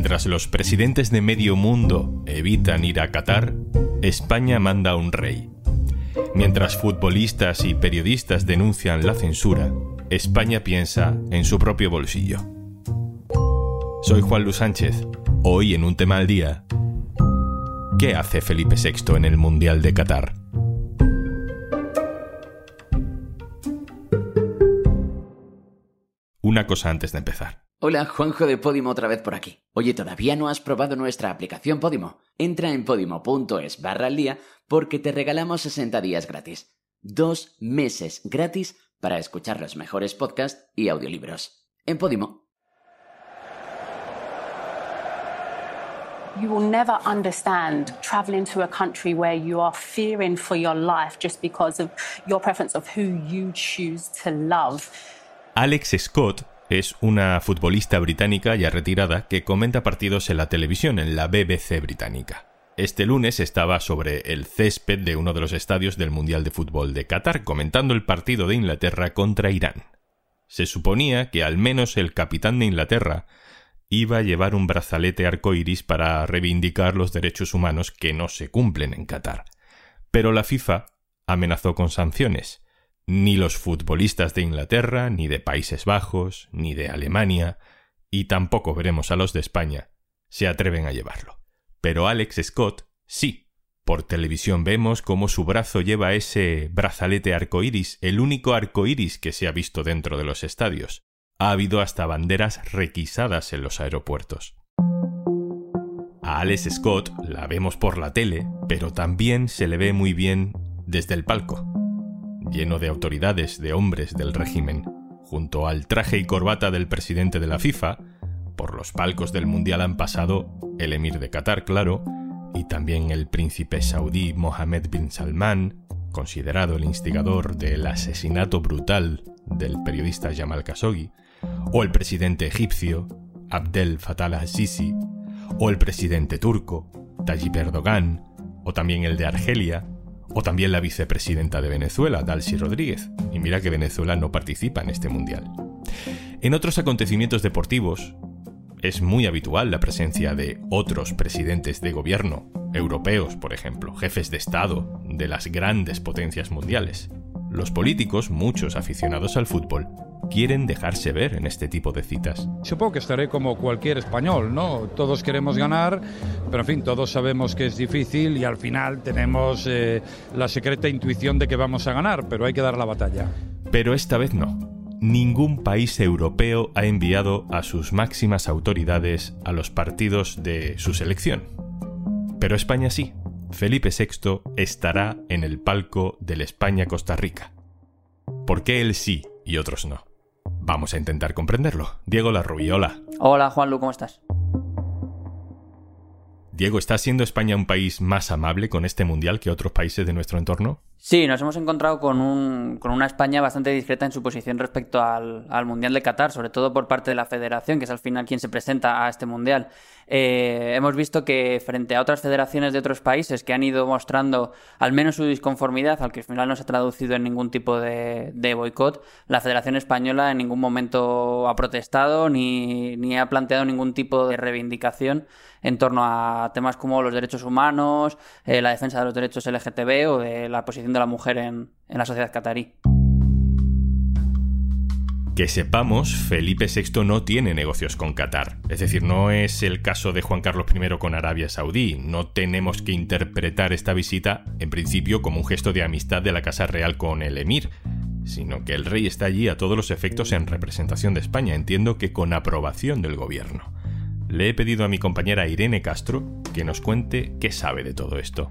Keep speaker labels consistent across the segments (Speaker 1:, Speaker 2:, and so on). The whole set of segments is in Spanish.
Speaker 1: Mientras los presidentes de medio mundo evitan ir a Qatar, España manda un rey. Mientras futbolistas y periodistas denuncian la censura, España piensa en su propio bolsillo. Soy Juan Luis Sánchez. Hoy en un tema al día. ¿Qué hace Felipe VI en el Mundial de Qatar? Una cosa antes de empezar.
Speaker 2: Hola, Juanjo de Podimo otra vez por aquí. Oye, ¿todavía no has probado nuestra aplicación Podimo? Entra en podimo.es barra al día porque te regalamos 60 días gratis. Dos meses gratis para escuchar los mejores podcasts y audiolibros. En Podimo.
Speaker 3: You will never understand traveling to a country where you are fearing for your life just because of your preference of who you choose to love.
Speaker 1: Alex Scott es una futbolista británica ya retirada que comenta partidos en la televisión en la BBC británica. Este lunes estaba sobre el césped de uno de los estadios del Mundial de Fútbol de Qatar comentando el partido de Inglaterra contra Irán. Se suponía que al menos el capitán de Inglaterra iba a llevar un brazalete arcoíris para reivindicar los derechos humanos que no se cumplen en Qatar. Pero la FIFA amenazó con sanciones. Ni los futbolistas de Inglaterra, ni de Países Bajos, ni de Alemania, y tampoco veremos a los de España, se atreven a llevarlo. Pero Alex Scott sí. Por televisión vemos cómo su brazo lleva ese brazalete arcoíris, el único arcoíris que se ha visto dentro de los estadios ha habido hasta banderas requisadas en los aeropuertos. A Alex Scott la vemos por la tele, pero también se le ve muy bien desde el palco, lleno de autoridades, de hombres del régimen, junto al traje y corbata del presidente de la FIFA, por los palcos del Mundial han pasado el emir de Qatar, claro, y también el príncipe saudí Mohammed bin Salman, considerado el instigador del asesinato brutal del periodista Jamal Khashoggi, o el presidente egipcio, Abdel Fattah al-Sisi, o el presidente turco, Tayyip Erdogan, o también el de Argelia, o también la vicepresidenta de Venezuela, Dalcy Rodríguez. Y mira que Venezuela no participa en este mundial. En otros acontecimientos deportivos, es muy habitual la presencia de otros presidentes de gobierno, europeos, por ejemplo, jefes de Estado de las grandes potencias mundiales. Los políticos, muchos aficionados al fútbol, quieren dejarse ver en este tipo de citas.
Speaker 4: Supongo que estaré como cualquier español, ¿no? Todos queremos ganar, pero en fin, todos sabemos que es difícil y al final tenemos eh, la secreta intuición de que vamos a ganar, pero hay que dar la batalla.
Speaker 1: Pero esta vez no. Ningún país europeo ha enviado a sus máximas autoridades a los partidos de su selección. Pero España sí. Felipe VI estará en el palco del España-Costa Rica. ¿Por qué él sí y otros no? Vamos a intentar comprenderlo. Diego Larrubí, hola.
Speaker 5: Hola, Juanlu, ¿cómo estás?
Speaker 1: Diego, ¿está siendo España un país más amable con este mundial que otros países de nuestro entorno?
Speaker 5: Sí, nos hemos encontrado con, un, con una España bastante discreta en su posición respecto al, al, Mundial de Qatar, sobre todo por parte de la federación, que es al final quien se presenta a este Mundial. Eh, hemos visto que frente a otras federaciones de otros países que han ido mostrando al menos su disconformidad, al que al final no se ha traducido en ningún tipo de, de boicot, la Federación Española en ningún momento ha protestado ni, ni ha planteado ningún tipo de reivindicación en torno a temas como los derechos humanos, eh, la defensa de los derechos LGTB o de la posición de la mujer en, en la sociedad catarí.
Speaker 1: Que sepamos, Felipe VI no tiene negocios con Qatar. Es decir, no es el caso de Juan Carlos I con Arabia Saudí. No tenemos que interpretar esta visita, en principio, como un gesto de amistad de la Casa Real con el emir, sino que el rey está allí a todos los efectos en representación de España. Entiendo que con aprobación del gobierno. Le he pedido a mi compañera Irene Castro que nos cuente qué sabe de todo esto.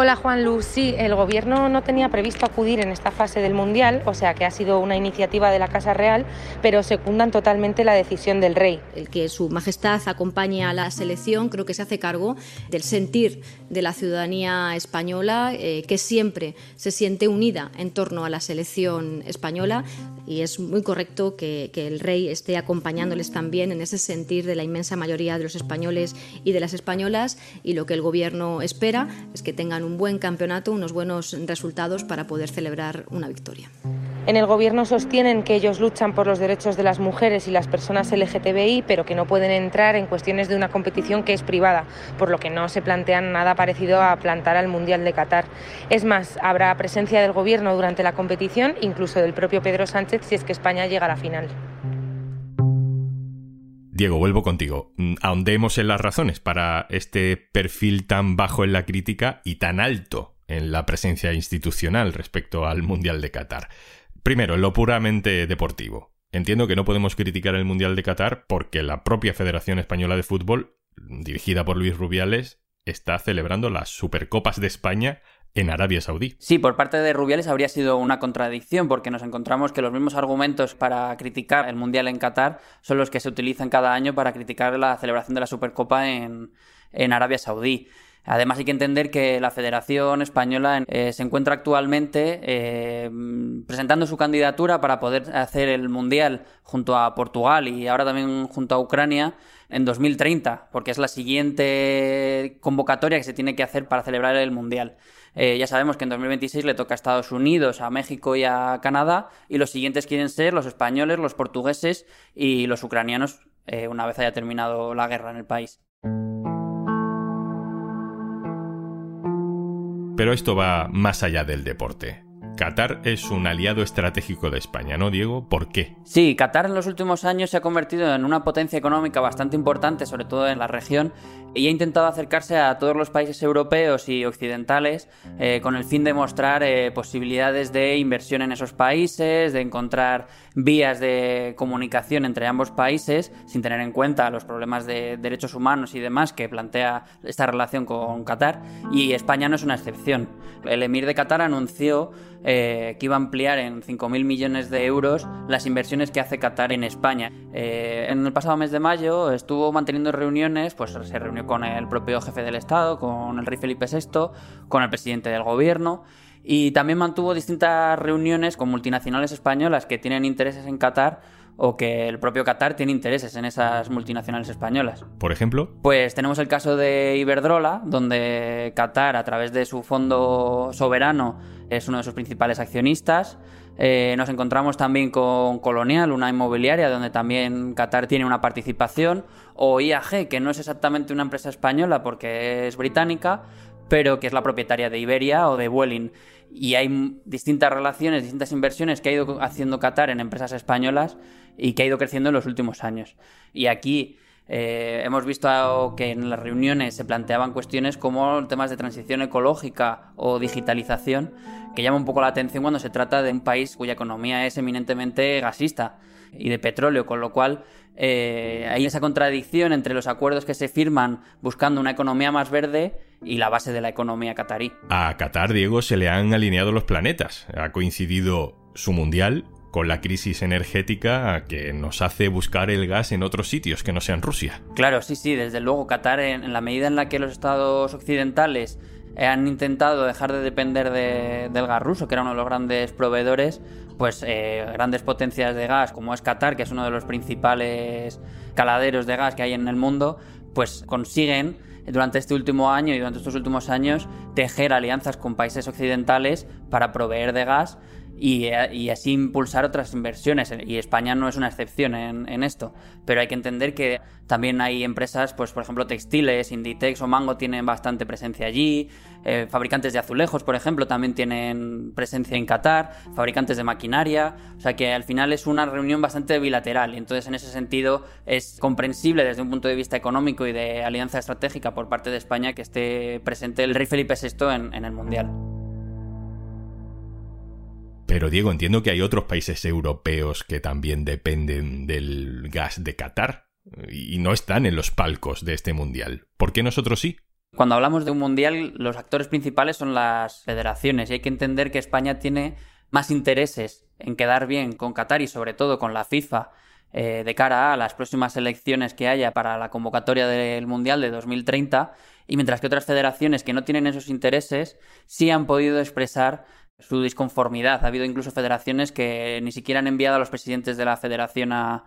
Speaker 6: Hola Juan Luz, sí, el gobierno no tenía previsto acudir en esta fase del Mundial, o sea que ha sido una iniciativa de la Casa Real, pero secundan totalmente la decisión del rey.
Speaker 7: El que Su Majestad acompañe a la selección creo que se hace cargo del sentir de la ciudadanía española, eh, que siempre se siente unida en torno a la selección española y es muy correcto que, que el rey esté acompañándoles también en ese sentir de la inmensa mayoría de los españoles y de las españolas y lo que el gobierno espera es que tengan un buen campeonato, unos buenos resultados para poder celebrar una victoria.
Speaker 6: En el gobierno sostienen que ellos luchan por los derechos de las mujeres y las personas LGTBI, pero que no pueden entrar en cuestiones de una competición que es privada, por lo que no se plantean nada parecido a plantar al Mundial de Qatar. Es más, habrá presencia del gobierno durante la competición, incluso del propio Pedro Sánchez, si es que España llega a la final.
Speaker 1: Diego, vuelvo contigo. Mm, ahondemos en las razones para este perfil tan bajo en la crítica y tan alto en la presencia institucional respecto al Mundial de Qatar. Primero, en lo puramente deportivo. Entiendo que no podemos criticar el Mundial de Qatar porque la propia Federación Española de Fútbol, dirigida por Luis Rubiales, está celebrando las Supercopas de España en Arabia Saudí.
Speaker 5: Sí, por parte de Rubiales habría sido una contradicción porque nos encontramos que los mismos argumentos para criticar el Mundial en Qatar son los que se utilizan cada año para criticar la celebración de la Supercopa en, Arabia Saudí. Además hay que entender que la Federación Española eh, se encuentra actualmente eh, presentando su candidatura para poder hacer el Mundial junto a Portugal y ahora también junto a Ucrania en 2030, porque es la siguiente convocatoria que se tiene que hacer para celebrar el Mundial. Eh, ya sabemos que en 2026 le toca a Estados Unidos, a México y a Canadá, y los siguientes quieren ser los españoles, los portugueses y los ucranianos eh, una vez haya terminado la guerra en el país.
Speaker 1: Pero esto va más allá del deporte. Qatar es un aliado estratégico de España, ¿no, Diego? ¿Por qué?
Speaker 5: Sí, Qatar en los últimos años se ha convertido en una potencia económica bastante importante, sobre todo en la región, y ha intentado acercarse a todos los países europeos y occidentales eh, con el fin de mostrar eh, posibilidades de inversión en esos países, de encontrar vías de comunicación entre ambos países, sin tener en cuenta los problemas de derechos humanos y demás que plantea esta relación con Qatar, y España no es una excepción. El emir de Qatar anunció eh, que iba a ampliar en 5.000 millones de euros las inversiones que hace Qatar en España. Eh, en el pasado mes de mayo estuvo manteniendo reuniones, pues se reunió con el propio jefe del Estado, con el rey Felipe VI, con el presidente del gobierno y también mantuvo distintas reuniones con multinacionales españolas que tienen intereses en Qatar o que el propio Qatar tiene intereses en esas multinacionales españolas.
Speaker 1: Por ejemplo,
Speaker 5: pues tenemos el caso de Iberdrola, donde Qatar, a través de su fondo soberano, es uno de sus principales accionistas. Eh, nos encontramos también con Colonial, una inmobiliaria donde también Qatar tiene una participación, o IAG, que no es exactamente una empresa española porque es británica, pero que es la propietaria de Iberia o de Vueling y hay distintas relaciones, distintas inversiones que ha ido haciendo Qatar en empresas españolas y que ha ido creciendo en los últimos años. Y aquí eh, hemos visto que en las reuniones se planteaban cuestiones como temas de transición ecológica o digitalización, que llama un poco la atención cuando se trata de un país cuya economía es eminentemente gasista y de petróleo, con lo cual eh, hay esa contradicción entre los acuerdos que se firman buscando una economía más verde y la base de la economía catarí.
Speaker 1: A Qatar, Diego, se le han alineado los planetas. Ha coincidido su mundial con la crisis energética que nos hace buscar el gas en otros sitios que no sean Rusia.
Speaker 5: Claro, sí, sí, desde luego Qatar, en, la medida en la que los estados occidentales han intentado dejar de depender del gas ruso, que era uno de los grandes proveedores, pues eh, grandes potencias de gas como es Qatar, que es uno de los principales caladeros de gas que hay en el mundo, pues consiguen durante este último año y durante estos últimos años tejer alianzas con países occidentales para proveer de gas y, así impulsar otras inversiones. Y España no es una excepción en, esto. Pero hay que entender que también hay empresas, pues por ejemplo textiles, Inditex o Mango tienen bastante presencia allí. Eh, fabricantes de azulejos, por ejemplo, también tienen presencia en Qatar. Fabricantes de maquinaria. O sea que al final es una reunión bastante bilateral. Y entonces en ese sentido es comprensible desde un punto de vista económico y de alianza estratégica por parte de España que esté presente el rey Felipe VI en el Mundial.
Speaker 1: Pero Diego, entiendo que hay otros países europeos que también dependen del gas de Qatar y no están en los palcos de este mundial. ¿Por qué nosotros sí?
Speaker 5: Cuando hablamos de un mundial, los actores principales son las federaciones y hay que entender que España tiene más intereses en quedar bien con Qatar y sobre todo con la FIFA eh, de cara a las próximas elecciones que haya para la convocatoria del Mundial de 2030 y mientras que otras federaciones que no tienen esos intereses sí han podido expresar su disconformidad. Ha habido incluso federaciones que ni siquiera han enviado a los presidentes de la federación a,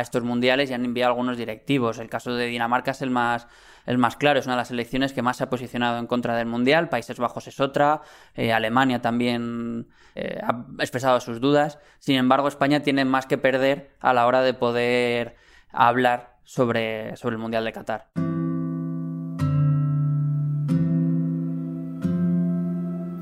Speaker 5: estos mundiales y han enviado algunos directivos. El caso de Dinamarca es el más, el más claro, es una de las elecciones que más se ha posicionado en contra del mundial. Países Bajos es otra, eh, Alemania también eh, ha expresado sus dudas. Sin embargo, España tiene más que perder a la hora de poder hablar sobre, sobre el mundial de Qatar.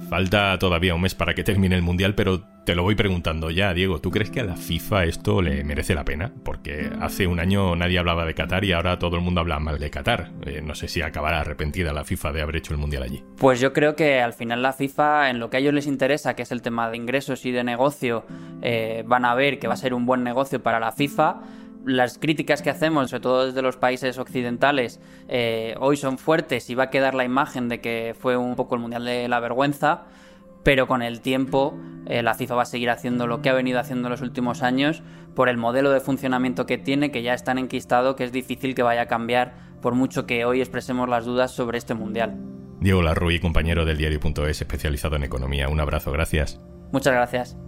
Speaker 1: Falta todavía un mes para que termine el Mundial, pero te lo voy preguntando ya, Diego. ¿Tú crees que a la FIFA esto le merece la pena? Porque hace un año nadie hablaba de Qatar y ahora todo el mundo habla mal de Qatar. Eh, no sé si acabará arrepentida la FIFA de haber hecho el Mundial allí.
Speaker 5: Pues yo creo que al final la FIFA, en lo que a ellos les interesa, que es el tema de ingresos y de negocio, eh, van a ver que va a ser un buen negocio para la FIFA las críticas que hacemos, sobre todo desde los países occidentales, eh, hoy son fuertes y va a quedar la imagen de que fue un poco el Mundial de la Vergüenza, pero con el tiempo eh, la FIFA va a seguir haciendo lo que ha venido haciendo en los últimos años por el modelo de funcionamiento que tiene, que ya es tan enquistado que es difícil que vaya a cambiar por mucho que hoy expresemos las dudas sobre este Mundial.
Speaker 1: Diego Larruy, compañero del diario.es especializado en economía. Un abrazo, gracias.
Speaker 5: Muchas gracias.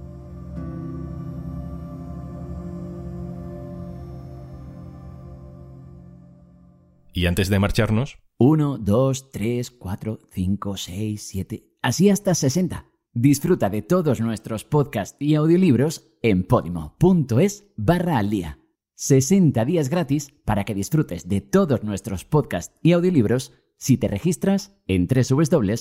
Speaker 1: Y antes de marcharnos...
Speaker 2: 1, 2, 3, 4, 5, 6, 7... Así hasta 60. Disfruta de todos nuestros podcasts y audiolibros en podimo.es barra al día. 60 días gratis para que disfrutes de todos nuestros podcasts y audiolibros si te registras en www.podimo.es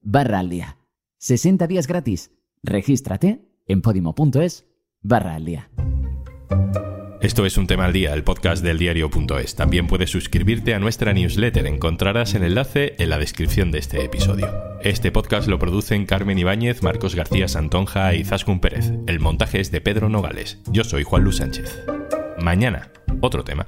Speaker 2: barra al día. 60 días gratis. Regístrate en podimo.es barra al día.
Speaker 1: Esto es Un Tema al Día, el podcast del diario.es. También puedes suscribirte a nuestra newsletter. Encontrarás el enlace en la descripción de este episodio. Este podcast lo producen Carmen Ibáñez, Marcos García Santonja y Zaskun Pérez. El montaje es de Pedro Nogales. Yo soy Juan Luis Sánchez. Mañana, otro tema.